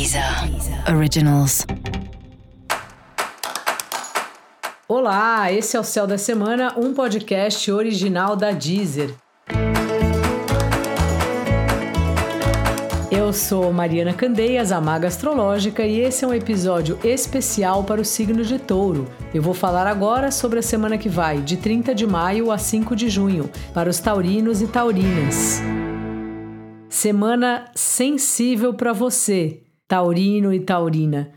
Deezer Originals. Olá, esse é o Céu da Semana, um podcast original da Deezer. Eu sou Mariana Candeias, a Maga Astrológica, e esse é um episódio especial para o signo de Touro. Eu vou falar agora sobre a semana que vai, de 30 de maio a 5 de junho, para os taurinos e taurinas. Semana sensível para você, taurino e taurina.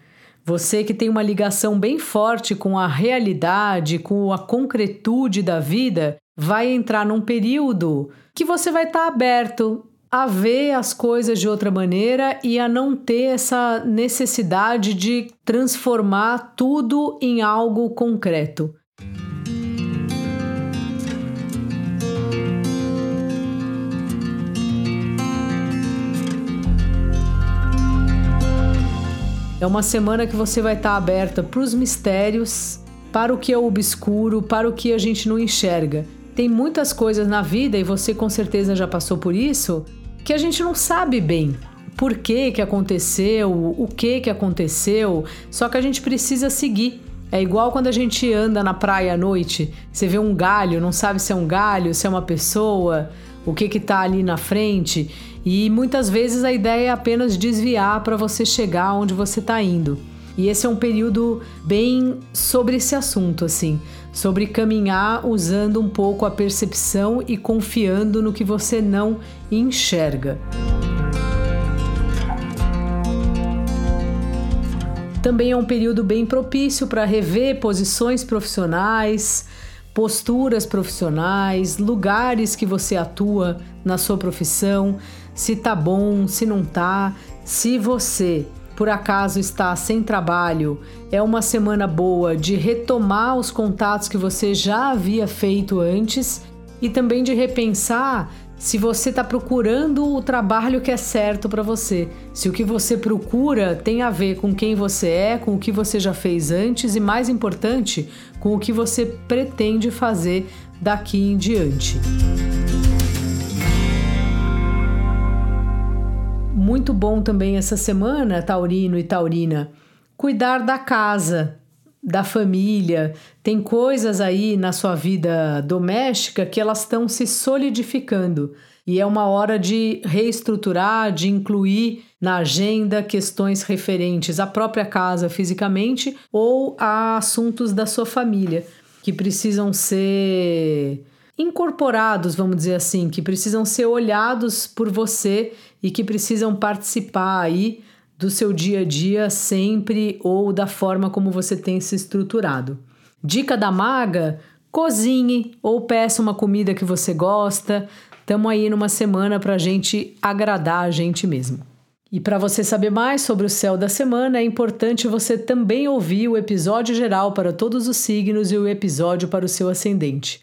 Você que tem uma ligação bem forte com a realidade, com a concretude da vida, vai entrar num período que você vai estar tá aberto a ver as coisas de outra maneira e a não ter essa necessidade de transformar tudo em algo concreto. É uma semana que você vai estar aberta para os mistérios, para o que é obscuro, para o que a gente não enxerga. Tem muitas coisas na vida, e você com certeza já passou por isso, que a gente não sabe bem por que que aconteceu, o que que aconteceu, só que a gente precisa seguir. É igual quando a gente anda na praia à noite, você vê um galho, não sabe se é um galho, se é uma pessoa, o que que tá ali na frente. E muitas vezes a ideia é apenas desviar para você chegar onde você está indo. E esse é um período bem sobre esse assunto, assim, sobre caminhar usando um pouco a percepção e confiando no que você não enxerga. Também é um período bem propício para rever posições profissionais, posturas profissionais, lugares que você atua na sua profissão, se tá bom, se não tá, se você por acaso está sem trabalho, é uma semana boa de retomar os contatos que você já havia feito antes e também de repensar se você está procurando o trabalho que é certo para você, se o que você procura tem a ver com quem você é, com o que você já fez antes e, mais importante, com o que você pretende fazer daqui em diante. Muito bom também essa semana, Taurino e Taurina, cuidar da casa, da família. Tem coisas aí na sua vida doméstica que elas estão se solidificando. E é uma hora de reestruturar, de incluir na agenda questões referentes à própria casa fisicamente ou a assuntos da sua família que precisam ser incorporados, vamos dizer assim, que precisam ser olhados por você e que precisam participar aí do seu dia a dia sempre ou da forma como você tem se estruturado. Dica da maga: cozinhe ou peça uma comida que você gosta. Estamos aí numa semana para a gente agradar a gente mesmo. E para você saber mais sobre o céu da semana, é importante você também ouvir o episódio geral para todos os signos e o episódio para o seu ascendente.